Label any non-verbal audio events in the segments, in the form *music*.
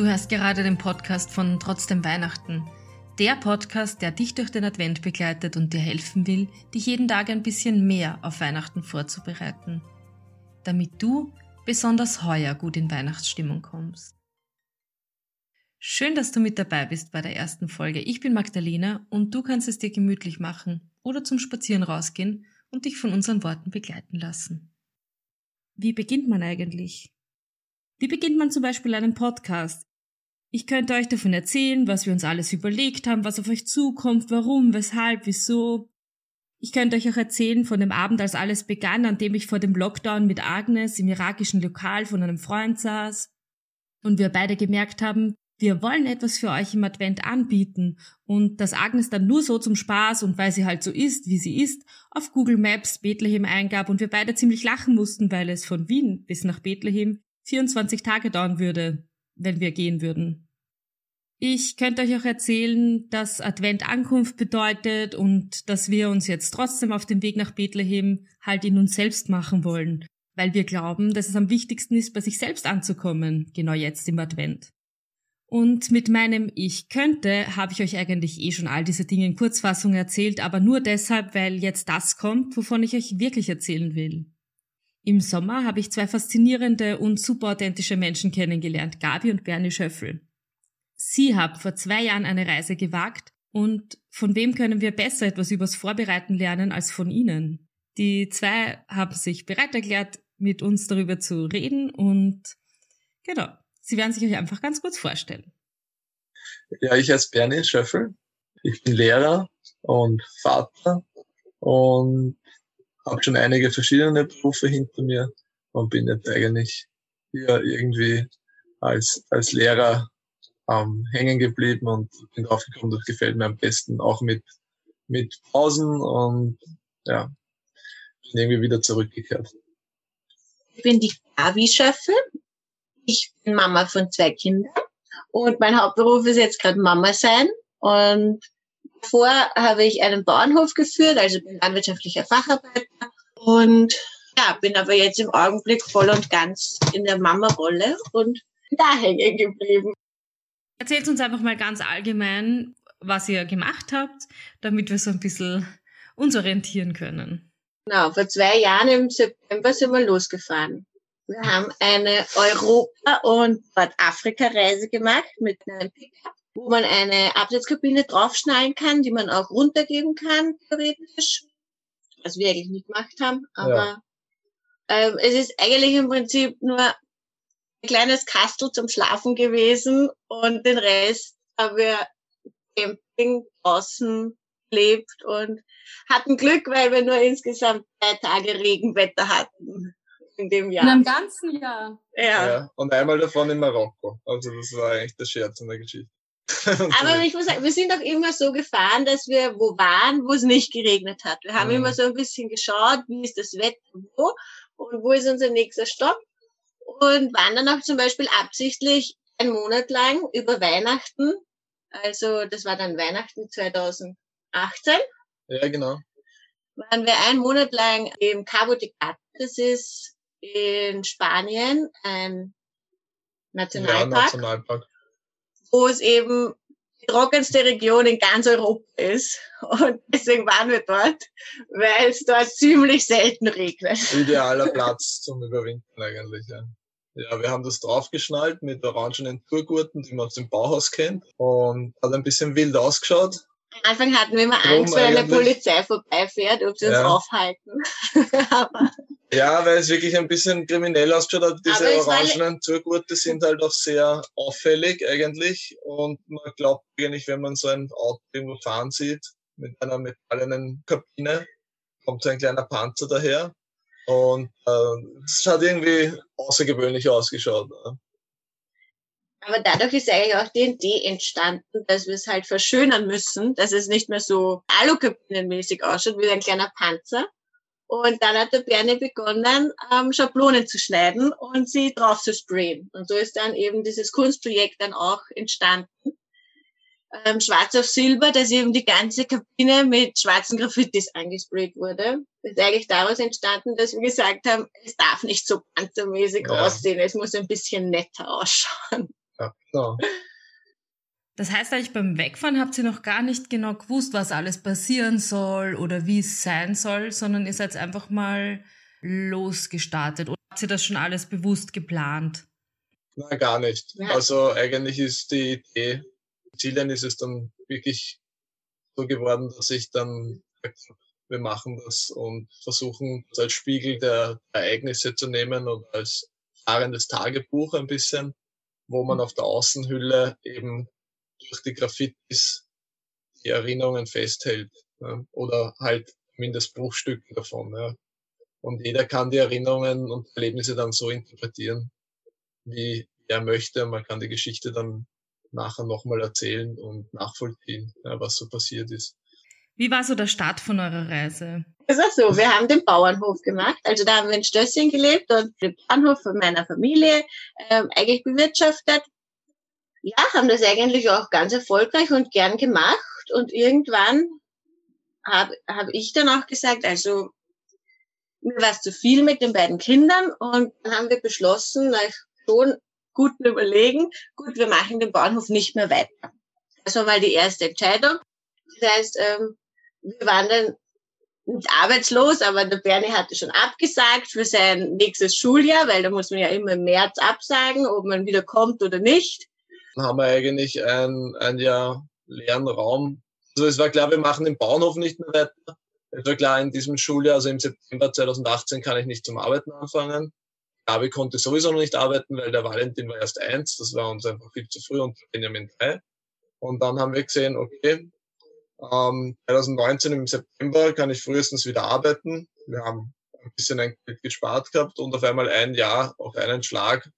Du hörst gerade den Podcast von Trotzdem Weihnachten. Der Podcast, der dich durch den Advent begleitet und dir helfen will, dich jeden Tag ein bisschen mehr auf Weihnachten vorzubereiten. Damit du besonders heuer gut in Weihnachtsstimmung kommst. Schön, dass du mit dabei bist bei der ersten Folge. Ich bin Magdalena und du kannst es dir gemütlich machen oder zum Spazieren rausgehen und dich von unseren Worten begleiten lassen. Wie beginnt man eigentlich? Wie beginnt man zum Beispiel einen Podcast? Ich könnte euch davon erzählen, was wir uns alles überlegt haben, was auf euch zukommt, warum, weshalb, wieso. Ich könnte euch auch erzählen von dem Abend, als alles begann, an dem ich vor dem Lockdown mit Agnes im irakischen Lokal von einem Freund saß. Und wir beide gemerkt haben, wir wollen etwas für euch im Advent anbieten. Und dass Agnes dann nur so zum Spaß und weil sie halt so ist, wie sie ist, auf Google Maps Bethlehem eingab und wir beide ziemlich lachen mussten, weil es von Wien bis nach Bethlehem 24 Tage dauern würde, wenn wir gehen würden. Ich könnte euch auch erzählen, dass Advent Ankunft bedeutet und dass wir uns jetzt trotzdem auf dem Weg nach Bethlehem halt in uns selbst machen wollen, weil wir glauben, dass es am wichtigsten ist, bei sich selbst anzukommen, genau jetzt im Advent. Und mit meinem Ich könnte habe ich euch eigentlich eh schon all diese Dinge in Kurzfassung erzählt, aber nur deshalb, weil jetzt das kommt, wovon ich euch wirklich erzählen will. Im Sommer habe ich zwei faszinierende und super authentische Menschen kennengelernt, Gabi und Bernie Schöffel. Sie haben vor zwei Jahren eine Reise gewagt und von wem können wir besser etwas übers Vorbereiten lernen als von Ihnen? Die zwei haben sich bereit erklärt, mit uns darüber zu reden und genau, Sie werden sich euch einfach ganz kurz vorstellen. Ja, ich heiße Bernie Schöffel. Ich bin Lehrer und Vater und habe schon einige verschiedene Berufe hinter mir und bin jetzt eigentlich hier irgendwie als, als Lehrer ähm, hängen geblieben und bin drauf gekommen, das gefällt mir am besten, auch mit, mit Pausen und ja, bin irgendwie wieder zurückgekehrt. Ich bin die Gavi Schöffel. Ich bin Mama von zwei Kindern und mein Hauptberuf ist jetzt gerade Mama sein. Und davor habe ich einen Bauernhof geführt, also bin landwirtschaftlicher Facharbeiter und ja, bin aber jetzt im Augenblick voll und ganz in der Mama-Rolle und da hängen geblieben. Erzählt uns einfach mal ganz allgemein, was ihr gemacht habt, damit wir so ein bisschen uns orientieren können. Genau, vor zwei Jahren im September sind wir losgefahren. Wir haben eine Europa- und Nordafrika-Reise gemacht mit einem Pickup, wo man eine Absetzkabine draufschnallen kann, die man auch runtergeben kann, theoretisch. Was wir eigentlich nicht gemacht haben. Aber ja. ähm, es ist eigentlich im Prinzip nur ein kleines Kastel zum Schlafen gewesen und den Rest haben wir Camping draußen gelebt und hatten Glück, weil wir nur insgesamt drei Tage Regenwetter hatten in dem Jahr. In einem ganzen Jahr. Ja. ja. Und einmal davon in Marokko. Also das war eigentlich der Scherz in der Geschichte. *laughs* Aber ich muss sagen, wir sind auch immer so gefahren, dass wir wo waren, wo es nicht geregnet hat. Wir haben mhm. immer so ein bisschen geschaut, wie ist das Wetter wo und wo ist unser nächster Stopp. Und waren dann auch zum Beispiel absichtlich einen Monat lang über Weihnachten, also das war dann Weihnachten 2018. Ja, genau. Waren wir einen Monat lang im Cabo de Gata. Das ist in Spanien ein Nationalpark, ja, Nationalpark, wo es eben die trockenste Region in ganz Europa ist. Und deswegen waren wir dort, weil es dort ziemlich selten regnet. Idealer *laughs* Platz zum Überwintern eigentlich, ja. Ja, wir haben das draufgeschnallt mit orangenen Tourgurten, die man aus dem Bauhaus kennt. Und hat ein bisschen wild ausgeschaut. Am Anfang hatten wir immer Angst, wenn eine Polizei vorbeifährt, ob sie uns aufhalten. *laughs* Aber ja, weil es wirklich ein bisschen kriminell ausschaut hat. Diese orangenen Zurgurte sind halt auch sehr auffällig eigentlich. Und man glaubt eigentlich, wenn man so ein Auto irgendwo fahren sieht, mit einer metallenen Kabine, kommt so ein kleiner Panzer daher. Und äh, es hat irgendwie außergewöhnlich ausgeschaut. Ne? Aber dadurch ist eigentlich auch die Idee entstanden, dass wir es halt verschönern müssen, dass es nicht mehr so alukabinenmäßig ausschaut wie ein kleiner Panzer. Und dann hat der Bernie begonnen, ähm, Schablonen zu schneiden und sie drauf zu sprayen. Und so ist dann eben dieses Kunstprojekt dann auch entstanden. Ähm, Schwarz auf Silber, dass eben die ganze Kabine mit schwarzen Graffitis angesprayt wurde. Das ist eigentlich daraus entstanden, dass wir gesagt haben, es darf nicht so panzermäßig ja. aussehen, es muss ein bisschen netter ausschauen. Ja, genau. Das heißt eigentlich, beim Wegfahren habt ihr noch gar nicht genau gewusst, was alles passieren soll oder wie es sein soll, sondern ihr seid einfach mal losgestartet. Oder habt ihr das schon alles bewusst geplant? Nein, gar nicht. Ja. Also eigentlich ist die Idee, Zielen ist es dann wirklich so geworden, dass ich dann wir machen das und versuchen das als Spiegel der Ereignisse zu nehmen und als fahrendes Tagebuch ein bisschen, wo man auf der Außenhülle eben durch die Graffitis die Erinnerungen festhält ja, oder halt mindestens Bruchstücke davon. Ja. Und jeder kann die Erinnerungen und Erlebnisse dann so interpretieren, wie er möchte. Man kann die Geschichte dann nachher nochmal erzählen und nachvollziehen, ja, was so passiert ist. Wie war so der Start von eurer Reise? Es war so, wir haben den Bauernhof gemacht. Also da haben wir in Stösschen gelebt und den Bauernhof von meiner Familie ähm, eigentlich bewirtschaftet. Ja, haben das eigentlich auch ganz erfolgreich und gern gemacht. Und irgendwann habe hab ich dann auch gesagt, also mir war es zu viel mit den beiden Kindern und dann haben wir beschlossen, nach schon guten Überlegen, gut, wir machen den Bauernhof nicht mehr weiter. Das war mal die erste Entscheidung. Das heißt, ähm, wir waren dann nicht arbeitslos, aber der Bernie hatte schon abgesagt für sein nächstes Schuljahr, weil da muss man ja immer im März absagen, ob man wieder kommt oder nicht. Dann haben wir eigentlich ein, ein Jahr leeren Raum. Also es war klar, wir machen den Bauernhof nicht mehr weiter. Es war klar, in diesem Schuljahr, also im September 2018, kann ich nicht zum Arbeiten anfangen. Gabi konnte sowieso noch nicht arbeiten, weil der Valentin war erst eins. Das war uns einfach viel zu früh und Benjamin drei. Und dann haben wir gesehen, okay, ähm, 2019 im September kann ich frühestens wieder arbeiten. Wir haben ein bisschen ein Geld gespart gehabt und auf einmal ein Jahr auf einen Schlag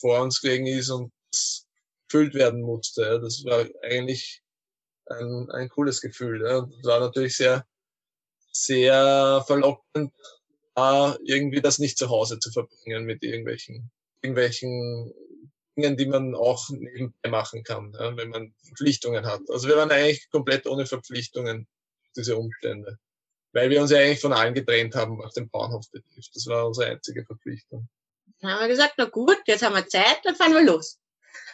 vor uns gelegen ist und gefüllt werden musste. Das war eigentlich ein, ein cooles Gefühl. Das war natürlich sehr, sehr verlockend, irgendwie das nicht zu Hause zu verbringen mit irgendwelchen, irgendwelchen Dingen, die man auch nebenbei machen kann, ja, wenn man Verpflichtungen hat. Also wir waren eigentlich komplett ohne Verpflichtungen, diese Umstände. Weil wir uns ja eigentlich von allen getrennt haben, was den Bauernhof betrifft. Das war unsere einzige Verpflichtung. Dann haben wir gesagt, na gut, jetzt haben wir Zeit, dann fahren wir los.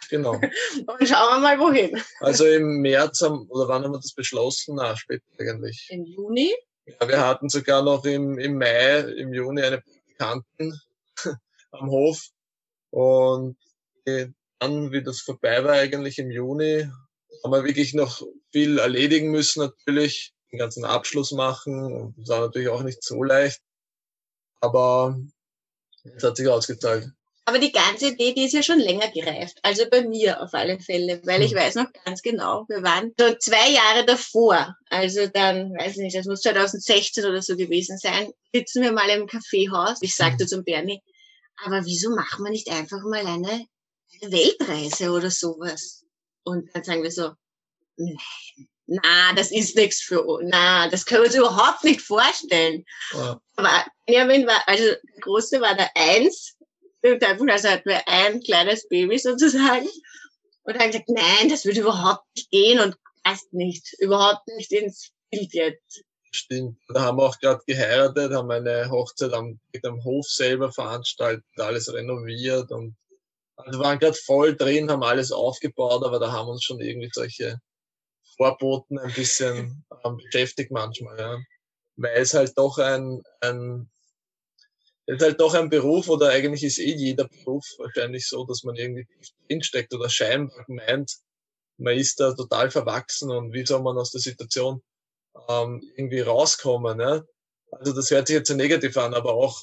Genau. *laughs* Und schauen wir mal wohin. Also im März haben, oder wann haben wir das beschlossen? Na, später eigentlich. Im Juni? Ja, wir hatten sogar noch im, im Mai, im Juni eine Praktikantin *laughs* am Hof. Und dann, wie das vorbei war, eigentlich im Juni, haben wir wirklich noch viel erledigen müssen, natürlich, den ganzen Abschluss machen. Und das war natürlich auch nicht so leicht. Aber es hat sich ausgezahlt. Aber die ganze Idee, die ist ja schon länger gereift. Also bei mir auf alle Fälle, weil ich hm. weiß noch ganz genau, wir waren schon zwei Jahre davor. Also dann, weiß ich nicht, das muss 2016 oder so gewesen sein, sitzen wir mal im Kaffeehaus. Ich sagte hm. zum Bernie, aber wieso machen wir nicht einfach mal eine Weltreise oder sowas. Und dann sagen wir so, nein, na, das ist nichts für uns. Na, das können wir uns überhaupt nicht vorstellen. Ja. Aber Benjamin war, also der Große war der Eins. Also hatten wir ein kleines Baby sozusagen. Und dann gesagt, nein, das würde überhaupt nicht gehen und passt nicht, überhaupt nicht ins Bild jetzt. Stimmt. Da haben wir auch gerade geheiratet, haben eine Hochzeit am, am Hof selber veranstaltet, alles renoviert und also waren gerade voll drin, haben alles aufgebaut, aber da haben uns schon irgendwie solche Vorboten ein bisschen ähm, beschäftigt manchmal, ja. Weil es halt doch ein, ein ist halt doch ein Beruf oder eigentlich ist eh jeder Beruf wahrscheinlich so, dass man irgendwie drinsteckt oder scheinbar meint, man ist da total verwachsen und wie soll man aus der Situation ähm, irgendwie rauskommen. Ne? Also das hört sich jetzt so negativ an, aber auch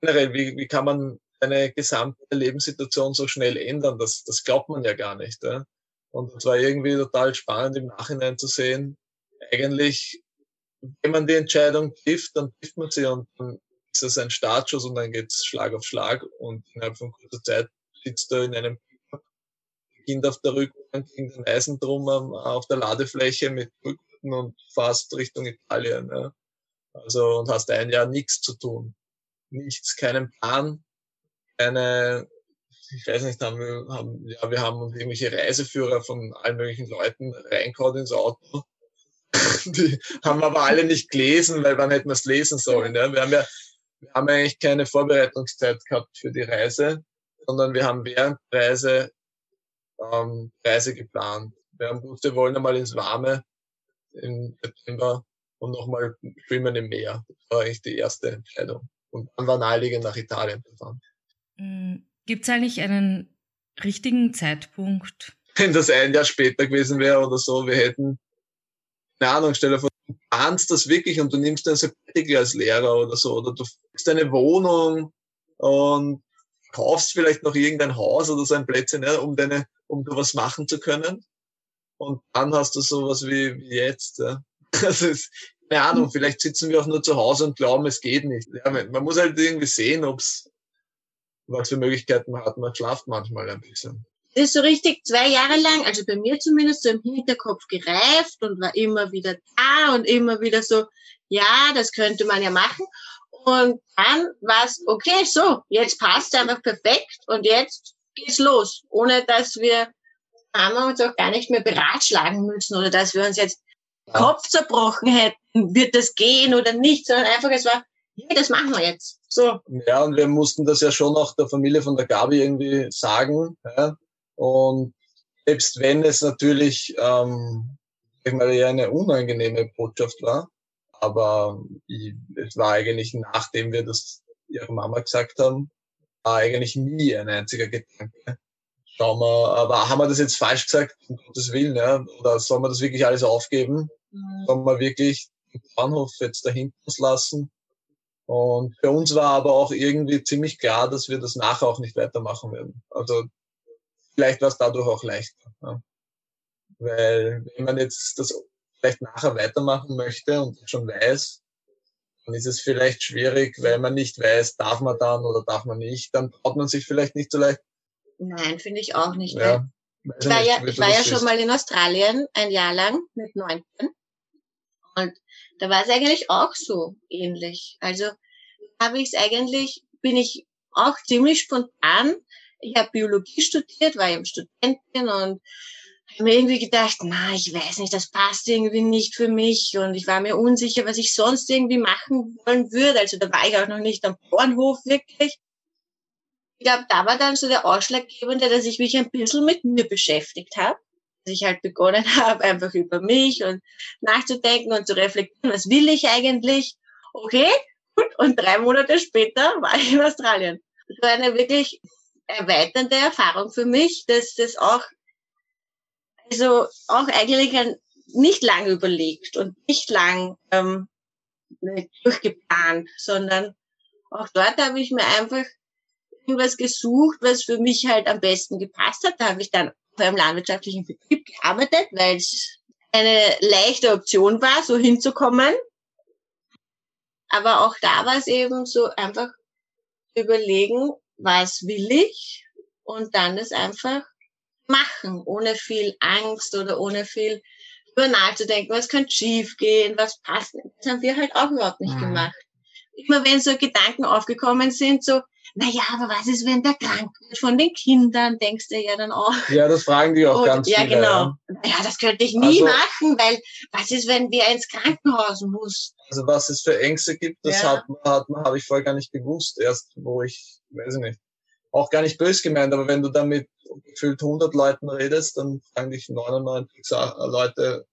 generell, wie, wie kann man eine gesamte Lebenssituation so schnell ändern. Das, das glaubt man ja gar nicht. Ja? Und es war irgendwie total spannend im Nachhinein zu sehen, eigentlich, wenn man die Entscheidung trifft, dann trifft man sie und dann ist es ein Startschuss und dann geht's Schlag auf Schlag und innerhalb von kurzer Zeit sitzt du in einem Kind auf der Rückbank in den Eisendrum auf der Ladefläche mit Rücken und fast Richtung Italien. Ja. Also und hast ein Jahr nichts zu tun. Nichts, keinen Plan, eine, ich weiß nicht, haben wir, haben, ja, wir haben uns irgendwelche Reiseführer von allen möglichen Leuten reingehauen ins Auto. *laughs* Die haben aber alle nicht gelesen, weil wann hätten wir es lesen sollen? Ja? Wir haben ja, wir haben eigentlich keine Vorbereitungszeit gehabt für die Reise, sondern wir haben während der Reise ähm, Reise geplant. Wir haben wir wollen einmal ins Warme im September und nochmal schwimmen im Meer. Das war eigentlich die erste Entscheidung. Und dann war naheliegend nach Italien zu fahren. Mm, Gibt es eigentlich einen richtigen Zeitpunkt? *laughs* Wenn das ein Jahr später gewesen wäre oder so, wir hätten, keine Ahnung, stell dir planst das wirklich und du nimmst ein Sabbatical als Lehrer oder so, oder du findest eine Wohnung und kaufst vielleicht noch irgendein Haus oder so ein Plätzchen, ja, um deine, um du was machen zu können. Und dann hast du sowas wie, wie jetzt. Ja. *laughs* Das ist, keine Ahnung, vielleicht sitzen wir auch nur zu Hause und glauben, es geht nicht. Ja, man muss halt irgendwie sehen, ob's, was für Möglichkeiten man hat. Man schlaft manchmal ein bisschen. Das ist so richtig zwei Jahre lang, also bei mir zumindest, so im Hinterkopf gereift und war immer wieder da und immer wieder so, ja, das könnte man ja machen. Und dann war es, okay, so, jetzt passt einfach perfekt und jetzt geht's los, ohne dass wir haben wir uns auch gar nicht mehr beratschlagen müssen oder dass wir uns jetzt ja. Kopf zerbrochen hätten, wird das gehen oder nicht, sondern einfach es war, hey, das machen wir jetzt. So. Ja, und wir mussten das ja schon auch der Familie von der Gabi irgendwie sagen. Ja? Und selbst wenn es natürlich ähm, ich eher eine unangenehme Botschaft war, aber ich, es war eigentlich, nachdem wir das ihrer Mama gesagt haben, war eigentlich nie ein einziger Gedanke. Schauen wir, aber haben wir das jetzt falsch gesagt, um Gottes Willen, ja? oder soll man das wirklich alles aufgeben? Mhm. Sollen wir wirklich den Bahnhof jetzt dahinter lassen? Und für uns war aber auch irgendwie ziemlich klar, dass wir das nachher auch nicht weitermachen werden. Also vielleicht war es dadurch auch leichter. Ja. Weil wenn man jetzt das vielleicht nachher weitermachen möchte und schon weiß, dann ist es vielleicht schwierig, weil man nicht weiß, darf man dann oder darf man nicht. Dann traut man sich vielleicht nicht so leicht. Nein, finde ich auch nicht. Ja, ich war, ja, ich war ja schon mal in Australien ein Jahr lang mit 19. Und da war es eigentlich auch so ähnlich. Also habe ich es eigentlich, bin ich auch ziemlich spontan. Ich habe Biologie studiert, war eben Studentin und habe mir irgendwie gedacht, na, ich weiß nicht, das passt irgendwie nicht für mich und ich war mir unsicher, was ich sonst irgendwie machen wollen würde. Also da war ich auch noch nicht am Bauernhof wirklich. Ich glaube, da war dann so der Ausschlaggebende, dass ich mich ein bisschen mit mir beschäftigt habe. Dass ich halt begonnen *laughs* habe, einfach über mich und nachzudenken und zu reflektieren, was will ich eigentlich? Okay, gut. Und drei Monate später war ich in Australien. Das war eine wirklich erweiternde Erfahrung für mich, dass das auch also auch eigentlich ein, nicht lang überlegt und nicht lang ähm, durchgeplant, sondern auch dort habe ich mir einfach irgendwas gesucht, was für mich halt am besten gepasst hat. Da habe ich dann auf einem landwirtschaftlichen Betrieb gearbeitet, weil es eine leichte Option war, so hinzukommen. Aber auch da war es eben so einfach überlegen, was will ich und dann das einfach machen, ohne viel Angst oder ohne viel über nachzudenken, was könnte schief gehen, was passt. Das haben wir halt auch überhaupt nicht mhm. gemacht. Immer wenn so Gedanken aufgekommen sind, so, na ja, aber was ist, wenn der krank wird von den Kindern, denkst du ja dann auch. Ja, das fragen die auch Und, ganz ja, viele. Ja, genau. Ja, das könnte ich nie also, machen, weil was ist, wenn wir ins Krankenhaus muss? Also was es für Ängste gibt, das ja. hat, hat, habe ich vorher gar nicht gewusst, erst wo ich, weiß ich nicht, auch gar nicht bös gemeint, aber wenn du da mit gefühlt 100 Leuten redest, dann fragen dich 99 Leute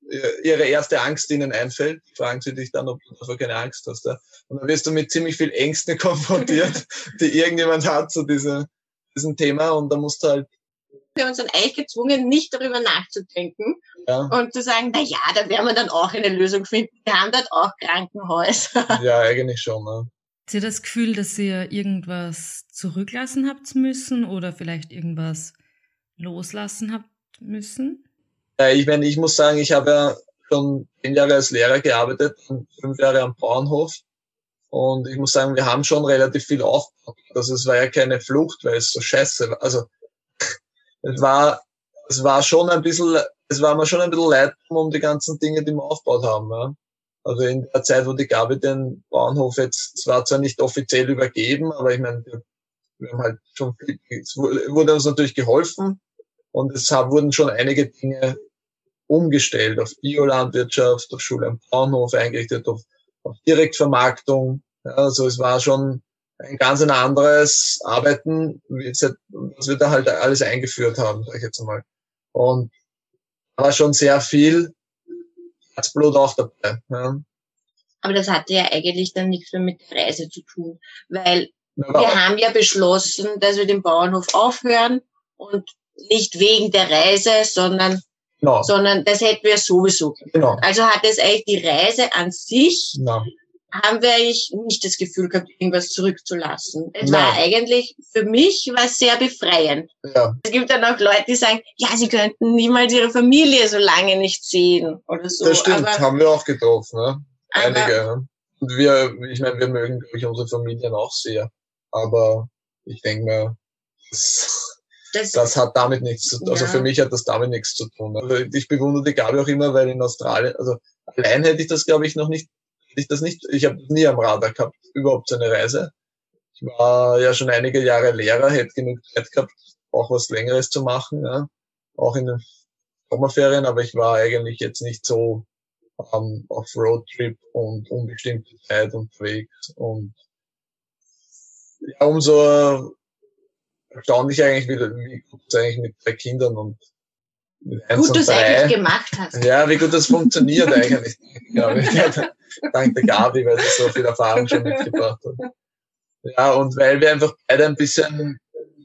ihre erste Angst, die ihnen einfällt, fragen sie dich dann, ob du dafür keine Angst hast. Ja? Und dann wirst du mit ziemlich viel Ängsten *laughs* konfrontiert, die irgendjemand hat zu diese, diesem Thema und da musst du halt wir haben uns dann eigentlich gezwungen, nicht darüber nachzudenken ja. und zu sagen, na ja, da werden wir dann auch eine Lösung finden. Wir haben dort auch Krankenhäuser. Ja, eigentlich schon. Ne? Habt ihr das Gefühl, dass ihr irgendwas zurücklassen habt müssen oder vielleicht irgendwas loslassen habt müssen? Ja, ich meine, ich muss sagen, ich habe ja schon zehn Jahre als Lehrer gearbeitet und fünf Jahre am Bauernhof. Und ich muss sagen, wir haben schon relativ viel aufgebaut. Also es war ja keine Flucht, weil es so scheiße war. Also es war, es war schon ein bisschen, es war mir schon ein bisschen leid um die ganzen Dinge, die wir aufgebaut haben. Ja. Also in der Zeit, wo die Gabi den Bauernhof jetzt zwar zwar nicht offiziell übergeben, aber ich meine, wir haben halt schon, es wurde uns natürlich geholfen und es wurden schon einige Dinge umgestellt auf Biolandwirtschaft, auf Schule am Bauernhof eingerichtet, auf, auf Direktvermarktung. Ja, also es war schon ein ganz ein anderes Arbeiten, was wir da halt alles eingeführt haben, sag ich jetzt mal. Und war schon sehr viel Herzblut auch dabei. Ja. Aber das hatte ja eigentlich dann nichts mehr mit der Reise zu tun, weil ja, wir haben ja beschlossen, dass wir den Bauernhof aufhören und nicht wegen der Reise, sondern no. sondern das hätten wir sowieso. Genau. Also hat es eigentlich die Reise an sich no haben wir eigentlich nicht das Gefühl gehabt, irgendwas zurückzulassen. Es Nein. war eigentlich, für mich war es sehr befreiend. Ja. Es gibt dann auch Leute, die sagen, ja, sie könnten niemals ihre Familie so lange nicht sehen oder so. Das stimmt, aber, haben wir auch getroffen, ne? Einige. Ne? Und wir, ich meine, wir mögen, glaube ich, unsere Familien auch sehr. Aber ich denke mir, das, das, das, hat damit nichts zu tun. Also ja. Also für mich hat das damit nichts zu tun. Also ich bewundere die Gabi auch immer, weil in Australien, also allein hätte ich das, glaube ich, noch nicht ich das nicht, ich habe nie am Radar gehabt, überhaupt so eine Reise. Ich war ja schon einige Jahre Lehrer, hätte genug Zeit gehabt, auch was Längeres zu machen, ja. auch in den Sommerferien, aber ich war eigentlich jetzt nicht so ähm, auf Roadtrip und unbestimmte Zeit unterwegs und ja, umso erstaunlich eigentlich, wie, wie gut es eigentlich mit zwei Kindern und gut du es eigentlich gemacht hast. Ja, wie gut das funktioniert *laughs* eigentlich. glaube ich. *laughs* Dank der Gabi, weil sie so viel Erfahrung schon mitgebracht hat. Ja, und weil wir einfach beide ein bisschen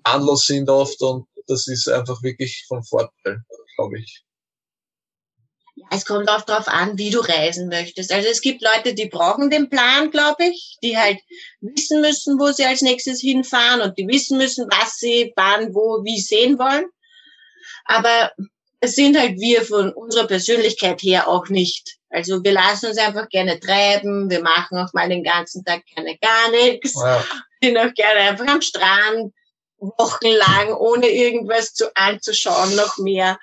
anlos sind oft und das ist einfach wirklich vom Vorteil, glaube ich. Ja, es kommt auch darauf an, wie du reisen möchtest. Also es gibt Leute, die brauchen den Plan, glaube ich, die halt wissen müssen, wo sie als nächstes hinfahren und die wissen müssen, was sie wann, wo, wie sehen wollen. Aber es sind halt wir von unserer Persönlichkeit her auch nicht. Also wir lassen uns einfach gerne treiben, wir machen auch mal den ganzen Tag gerne gar nichts, ja. *laughs* sind auch gerne einfach am Strand, wochenlang, ohne irgendwas zu anzuschauen, noch mehr.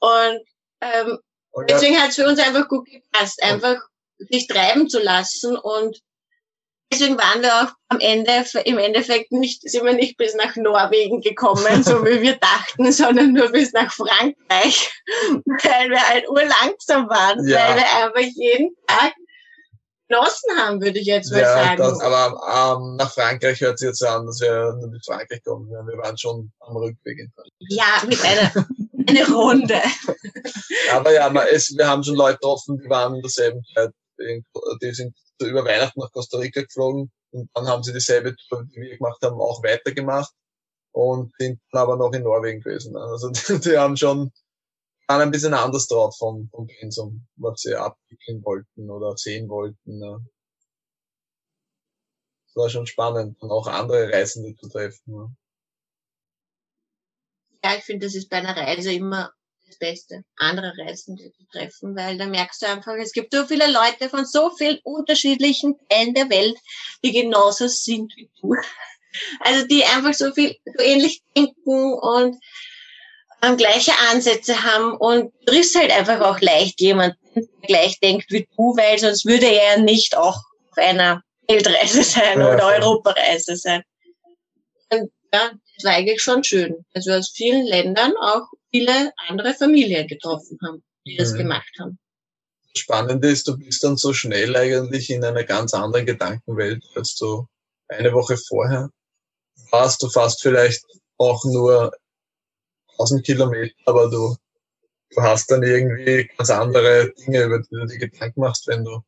Und ähm, und deswegen hat es für uns einfach gut gepasst, einfach sich treiben zu lassen und Deswegen waren wir auch am Ende, im Endeffekt nicht, sind wir nicht bis nach Norwegen gekommen, so wie wir dachten, sondern nur bis nach Frankreich, weil wir halt urlangsam waren, ja. weil wir einfach jeden Tag genossen haben, würde ich jetzt mal ja, sagen. Das, aber ähm, nach Frankreich hört sich jetzt an, dass wir nur bis Frankreich kommen. Wir waren schon am Rückweg in Frankreich. Ja, mit einer eine Runde. aber ja, es, wir haben schon Leute getroffen, die waren in derselben Zeit, die sind über Weihnachten nach Costa Rica geflogen und dann haben sie dieselbe Tour, die wir gemacht haben, auch weitergemacht und sind dann aber noch in Norwegen gewesen. Also *laughs* die, die haben schon waren ein bisschen anders drauf vom, vom Pensum, was sie abwickeln wollten oder sehen wollten. Es war schon spannend, dann auch andere Reisende zu treffen. Ja ich finde, das ist bei einer Reise immer das Beste, andere Reisende zu treffen, weil da merkst du einfach, es gibt so viele Leute von so vielen unterschiedlichen Teilen der Welt, die genauso sind wie du. *laughs* Also die einfach so viel so ähnlich denken und ähm, gleiche Ansätze haben und du triffst halt einfach auch leicht jemanden, der gleich denkt wie du, weil sonst würde er ja nicht auch auf einer Weltreise sein ja, oder Europareise sein. Und ja, das war eigentlich schon schön. Also aus vielen Ländern auch viele andere Familien getroffen haben, die das mhm. gemacht haben. Spannende ist, du bist dann so schnell eigentlich in einer ganz anderen Gedankenwelt als du eine Woche vorher warst. Du fast vielleicht auch nur 1000 Kilometer, aber du, du hast dann irgendwie ganz andere Dinge, über die du dir Gedanken machst, wenn du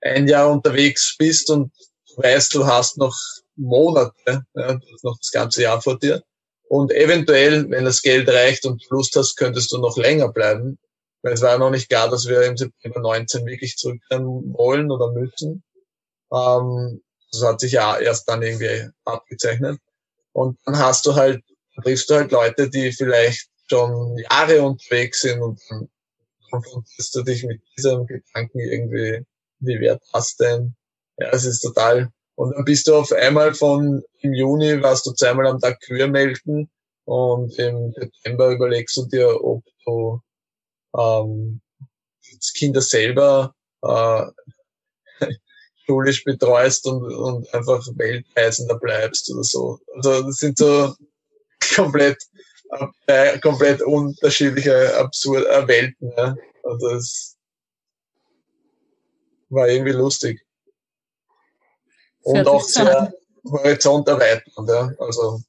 ein Jahr unterwegs bist und weißt, du hast noch Monate, ja, noch das ganze Jahr vor dir und eventuell, wenn das Geld reicht und Lust hast, könntest du noch länger bleiben. Weil es war ja noch nicht klar, dass wir im September 19 wirklich zurückkehren wollen oder müssen. Ähm, das hat sich ja erst dann irgendwie abgezeichnet. Und dann hast du halt, triffst du halt Leute, die vielleicht schon Jahre unterwegs sind und dann konfrontierst du dich mit diesem Gedanken irgendwie, wie wert das denn? Ja, es ist total und dann bist du auf einmal von im Juni warst du zweimal am Tag Kühe melken und im September überlegst du dir, ob du ähm, das Kinder selber äh, *laughs* schulisch betreust und, und einfach Weltreisender bleibst oder so. Also das sind so komplett äh, komplett unterschiedliche absurde äh, Welten. Ja. Also es war irgendwie lustig und auch sehr Horizont erweitern. Ja? Also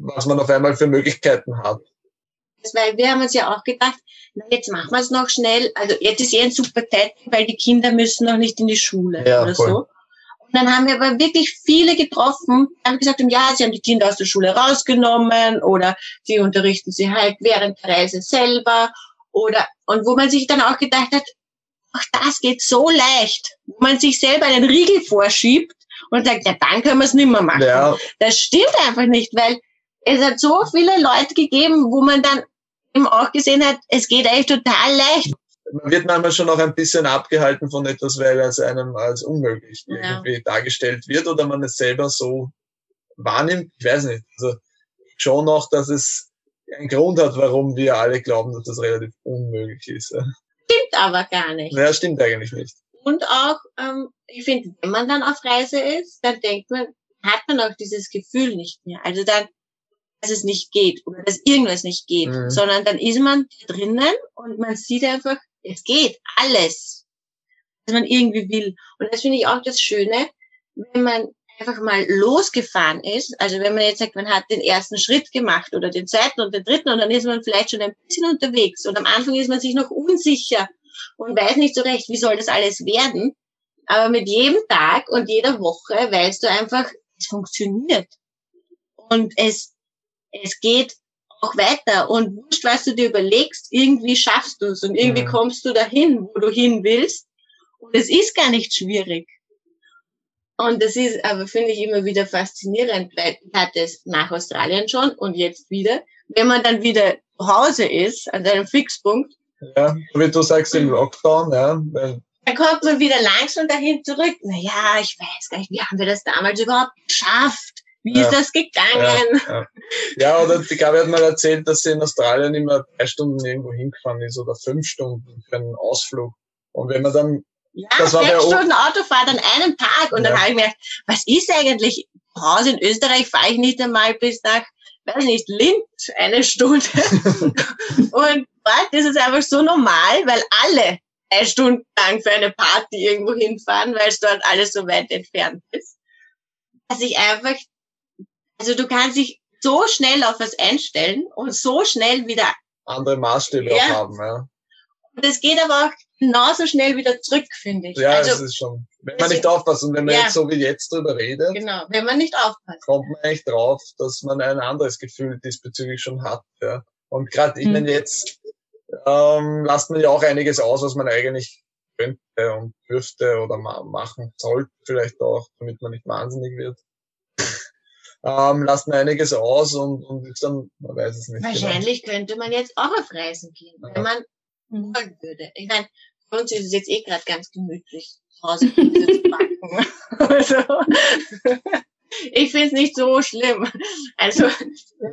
was man auf einmal für Möglichkeiten hat. weil wir haben uns ja auch gedacht, na, jetzt machen wir es noch schnell. Also jetzt ist eh ein super Zeit, weil die Kinder müssen noch nicht in die Schule Ja, oder voll. so. Und dann haben wir aber wirklich viele getroffen, die haben gesagt, ja, sie haben die Kinder aus der Schule rausgenommen oder sie unterrichten sie halt während der Reise selber oder, und wo man sich dann auch gedacht hat, ach, das geht so leicht, wo man sich selber einen Riegel vorschiebt und sagt, ja, dann können wir es nicht mehr machen. Ja, Das stimmt einfach nicht, weil es hat so viele Leute gegeben, wo man dann eben auch gesehen hat, es geht eigentlich total leicht. man wird manchmal schon auch ein bisschen abgehalten von etwas, weil es einem als unmöglich Ja. irgendwie dargestellt wird oder man es selber so wahrnimmt. Ich weiß nicht. Also schon noch, dass es einen Grund hat, warum wir alle glauben, dass das relativ unmöglich ist. Stimmt aber gar nicht. Ja, stimmt eigentlich nicht. Und auch, ähm, ich finde, wenn man dann auf Reise ist, dann denkt man, hat man auch dieses Gefühl nicht mehr. Also dann, dass es nicht geht oder dass irgendwas nicht geht, Mhm. sondern dann ist man drinnen und man sieht einfach, es geht alles, was man irgendwie will. Und das finde ich auch das Schöne, wenn man einfach mal losgefahren ist. Also wenn man jetzt sagt, man hat den ersten Schritt gemacht oder den zweiten und den dritten und dann ist man vielleicht schon ein bisschen unterwegs und am Anfang ist man sich noch unsicher und weiß nicht so recht, wie soll das alles werden. Aber mit jedem Tag und jeder Woche weißt du einfach, es funktioniert. Und es, es geht auch weiter. Und wurscht, was du dir überlegst, irgendwie schaffst du es und irgendwie Mhm. kommst du dahin, wo du hin willst. Und es ist gar nicht schwierig. Und das ist aber, finde ich, immer wieder faszinierend, weil ich hatte es nach Australien schon und jetzt wieder. Wenn man dann wieder zu Hause ist, an seinem Fixpunkt, Ja, wie du sagst im Lockdown, ja, dann kommt man wieder langsam dahin zurück. Na ja, ich weiß gar nicht, wie haben wir das damals überhaupt geschafft? Wie Ja. ist das gegangen? Ja, ja, oder die Gabi hat mal erzählt, dass sie in Australien immer drei Stunden irgendwo hingefahren ist oder fünf Stunden für einen Ausflug. Und wenn man dann, Ja, Das war sechs Stunden Autofahrt an einem Tag. Und dann Ja. habe ich mir gedacht, was ist eigentlich? Zu Hause in Österreich fahre ich nicht einmal bis nach, weiß nicht, Linz eine Stunde. *laughs* und dort ist es einfach so normal, weil alle drei Stunden lang für eine Party irgendwo hinfahren, weil es dort alles so weit entfernt ist. Dass ich einfach, also du kannst dich so schnell auf was einstellen und so schnell wieder andere Maßstäbe Ja. haben, ja. und es geht aber auch genauso schnell wieder zurück, finde ich. Ja, also, es ist schon, wenn man nicht aufpasst und wenn man Ja. jetzt so wie jetzt drüber redet, genau, wenn man nicht aufpasst. kommt man eigentlich drauf, dass man ein anderes Gefühl diesbezüglich schon hat, ja. Und gerade, Mhm. meine, jetzt ähm, lasst man ja auch einiges aus, was man eigentlich könnte und dürfte oder ma machen sollte, vielleicht auch, damit man nicht wahnsinnig wird. *laughs* ähm, lasst man einiges aus und, und ist dann, man weiß es nicht. genau. Wahrscheinlich könnte man jetzt auch auf Reisen gehen, Ja. wenn man wollen würde. Ich meine, für uns ist es jetzt eh gerade ganz gemütlich, zu Hause zu backen. *laughs* Also, ich finde es nicht so schlimm. Also,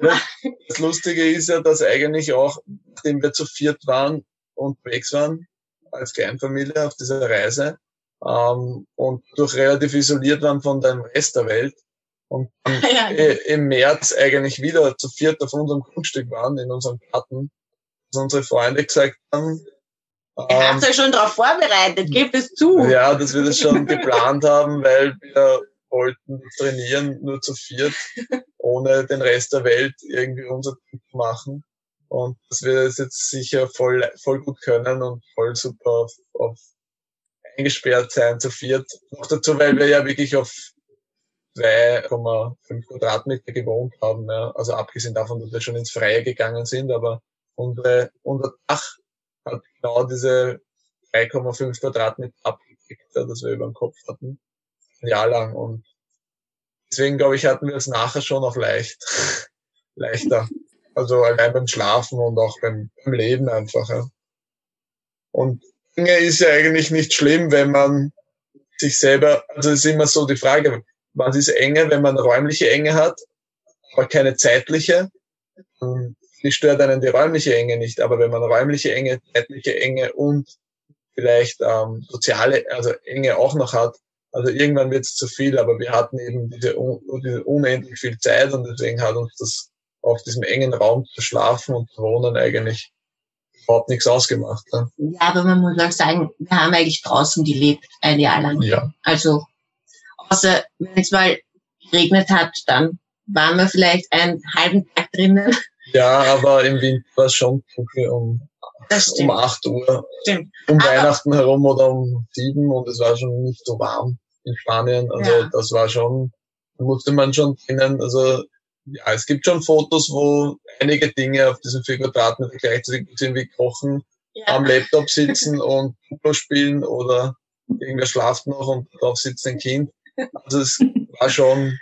Ja, Das Lustige ist ja, dass eigentlich auch, nachdem wir zu viert waren, unterwegs waren, als Kleinfamilie auf dieser Reise, ähm, und durch relativ isoliert waren von dem Rest der Welt, und dann *laughs* ja, eh im März eigentlich wieder zu viert auf unserem Grundstück waren, in unserem Garten, dass unsere Freunde gesagt haben, ihr ähm, habt euch schon darauf vorbereitet, gebt es zu. ja, dass wir das schon geplant haben, weil wir wollten trainieren, nur zu viert, ohne den Rest der Welt irgendwie unser Ding zu machen. Und dass wir das jetzt sicher voll, voll gut können und voll super auf, auf eingesperrt sein zu viert. Noch dazu, weil wir ja wirklich auf 2,5 Quadratmeter gewohnt haben. Ja. Also abgesehen davon, dass wir schon ins Freie gegangen sind, aber unsere, unser Dach hat genau diese 3,5 Quadratmeter abgekriegt, das wir über dem Kopf hatten. Ein Jahr lang. Und deswegen, glaube ich, hatten wir es nachher schon auch leicht. *laughs* Leichter. Also allein beim Schlafen und auch beim, beim Leben einfach. Ja. Und Dinge ist ja eigentlich nicht schlimm, wenn man sich selber, also es ist immer so die Frage, was ist Enge, wenn man räumliche Enge hat, aber keine zeitliche? Hm, Die stört einen die räumliche Enge nicht, aber wenn man räumliche Enge, zeitliche Enge und vielleicht ähm, soziale, also Enge auch noch hat, also irgendwann wird es zu viel, aber wir hatten eben diese, un, diese unendlich viel Zeit und deswegen hat uns das auf diesem engen Raum zu schlafen und zu wohnen eigentlich überhaupt nichts ausgemacht. Ne? Ja, aber man muss auch sagen, wir haben eigentlich draußen gelebt, ein Jahr lang. Ja. Also, außer wenn es mal geregnet hat, dann waren wir vielleicht einen halben Tag drinnen. Ja, aber im Winter war es schon dunkel um, um 8 Uhr. Stimmt. Um Aber- Weihnachten herum oder um 7 und es war schon nicht so warm in Spanien. Also Ja. das war schon, musste man schon drinnen, also ja, es gibt schon Fotos, wo einige Dinge auf diesen 4 Quadratmeter gleichzeitig sind wie kochen, am Ja. Laptop sitzen *laughs* und Duplo spielen oder irgendwer schlaft noch und drauf sitzt ein Kind. Also es war schon,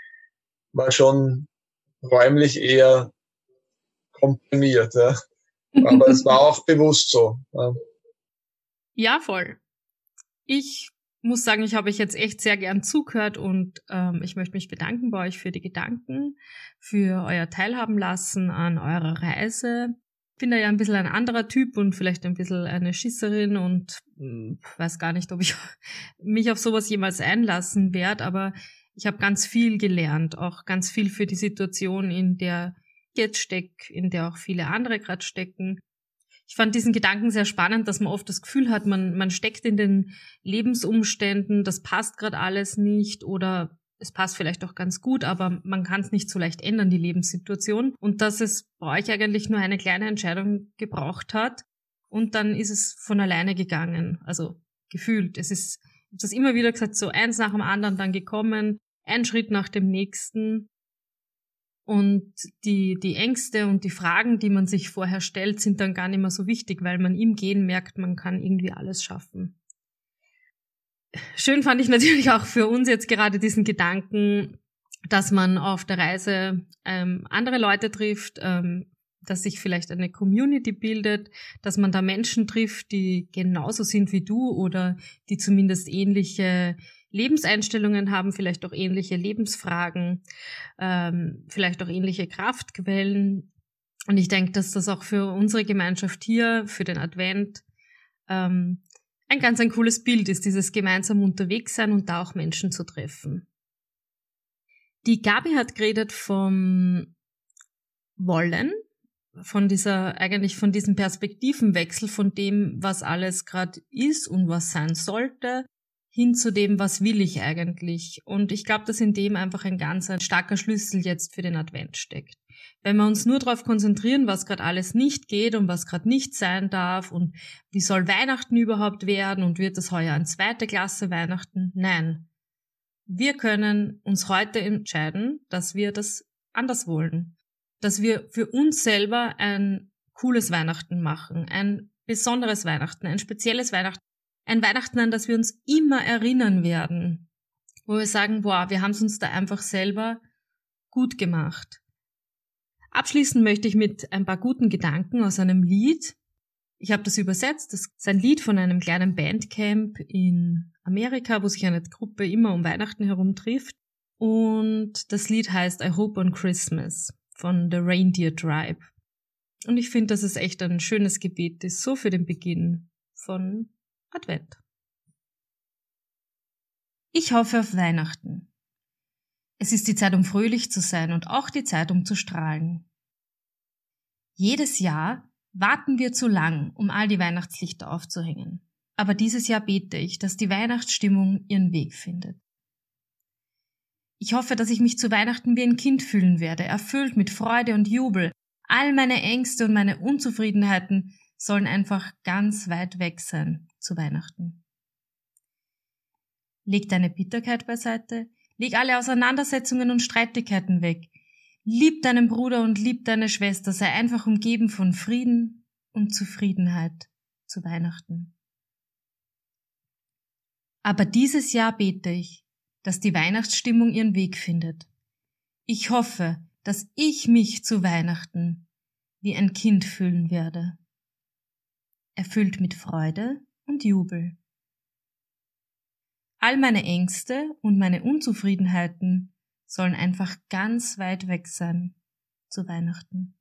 war schon räumlich eher komprimiert, ja. Aber es war auch bewusst so. Ja. Ja, voll. Ich muss sagen, ich habe euch jetzt echt sehr gern zugehört und ähm, ich möchte mich bedanken bei euch für die Gedanken, für euer Teilhaben lassen an eurer Reise. Ich bin da ja ein bisschen ein anderer Typ und vielleicht ein bisschen eine Schisserin und mh, weiß gar nicht, ob ich *laughs* mich auf sowas jemals einlassen werde, aber ich habe ganz viel gelernt, auch ganz viel für die Situation, in der jetzt stecke, in der auch viele andere gerade stecken. Ich fand diesen Gedanken sehr spannend, dass man oft das Gefühl hat, man, man steckt in den Lebensumständen, das passt gerade alles nicht oder es passt vielleicht auch ganz gut, aber man kann es nicht so leicht ändern, die Lebenssituation. Und dass es bei euch eigentlich nur eine kleine Entscheidung gebraucht hat und dann ist es von alleine gegangen. Also gefühlt. Es ist, ich habe das immer wieder gesagt, so eins nach dem anderen dann gekommen, ein Schritt nach dem nächsten. Und die, die Ängste und die Fragen, die man sich vorher stellt, sind dann gar nicht mehr so wichtig, weil man im Gehen merkt, man kann irgendwie alles schaffen. Schön fand ich natürlich auch für uns jetzt gerade diesen Gedanken, dass man auf der Reise ähm, andere Leute trifft, ähm, dass sich vielleicht eine Community bildet, dass man da Menschen trifft, die genauso sind wie du oder die zumindest ähnliche Lebenseinstellungen haben, vielleicht auch ähnliche Lebensfragen, ähm, vielleicht auch ähnliche Kraftquellen. Und ich denke, dass das auch für unsere Gemeinschaft hier, für den Advent, ähm, ein ganz ein cooles Bild ist, dieses gemeinsam unterwegs sein und da auch Menschen zu treffen. Die Gabi hat geredet vom Wollen, von dieser, eigentlich von diesem Perspektivenwechsel, von dem, was alles gerade ist und was sein sollte, hin zu dem, was will ich eigentlich. Und ich glaube, dass in dem einfach ein ganz ein starker Schlüssel jetzt für den Advent steckt. Wenn wir uns nur darauf konzentrieren, was gerade alles nicht geht und was gerade nicht sein darf und wie soll Weihnachten überhaupt werden und wird das heuer ein zweite Klasse Weihnachten? Nein. Wir können uns heute entscheiden, dass wir das anders wollen. Dass wir für uns selber ein cooles Weihnachten machen, ein besonderes Weihnachten, ein spezielles Weihnachten, ein Weihnachten, an das wir uns immer erinnern werden, wo wir sagen, boah, wir haben es uns da einfach selber gut gemacht. Abschließen möchte ich mit ein paar guten Gedanken aus einem Lied. Ich habe das übersetzt. Das ist ein Lied von einem kleinen Bandcamp in Amerika, wo sich eine Gruppe immer um Weihnachten herum trifft. Und das Lied heißt I Hope on Christmas von The Reindeer Tribe. Und ich finde, dass es echt ein schönes Gebet ist, so für den Beginn von Advent. Ich hoffe auf Weihnachten. Es ist die Zeit, um fröhlich zu sein und auch die Zeit, um zu strahlen. Jedes Jahr warten wir zu lang, um all die Weihnachtslichter aufzuhängen. Aber dieses Jahr bete ich, dass die Weihnachtsstimmung ihren Weg findet. Ich hoffe, dass ich mich zu Weihnachten wie ein Kind fühlen werde, erfüllt mit Freude und Jubel. All meine Ängste und meine Unzufriedenheiten sollen einfach ganz weit weg sein zu Weihnachten. Leg deine Bitterkeit beiseite, leg alle Auseinandersetzungen und Streitigkeiten weg. Lieb deinen Bruder und lieb deine Schwester, sei einfach umgeben von Frieden und Zufriedenheit zu Weihnachten. Aber dieses Jahr bete ich, dass die Weihnachtsstimmung ihren Weg findet. Ich hoffe, dass ich mich zu Weihnachten wie ein Kind fühlen werde, erfüllt mit Freude und Jubel. All meine Ängste und meine Unzufriedenheiten sollen einfach ganz weit weg sein zu Weihnachten.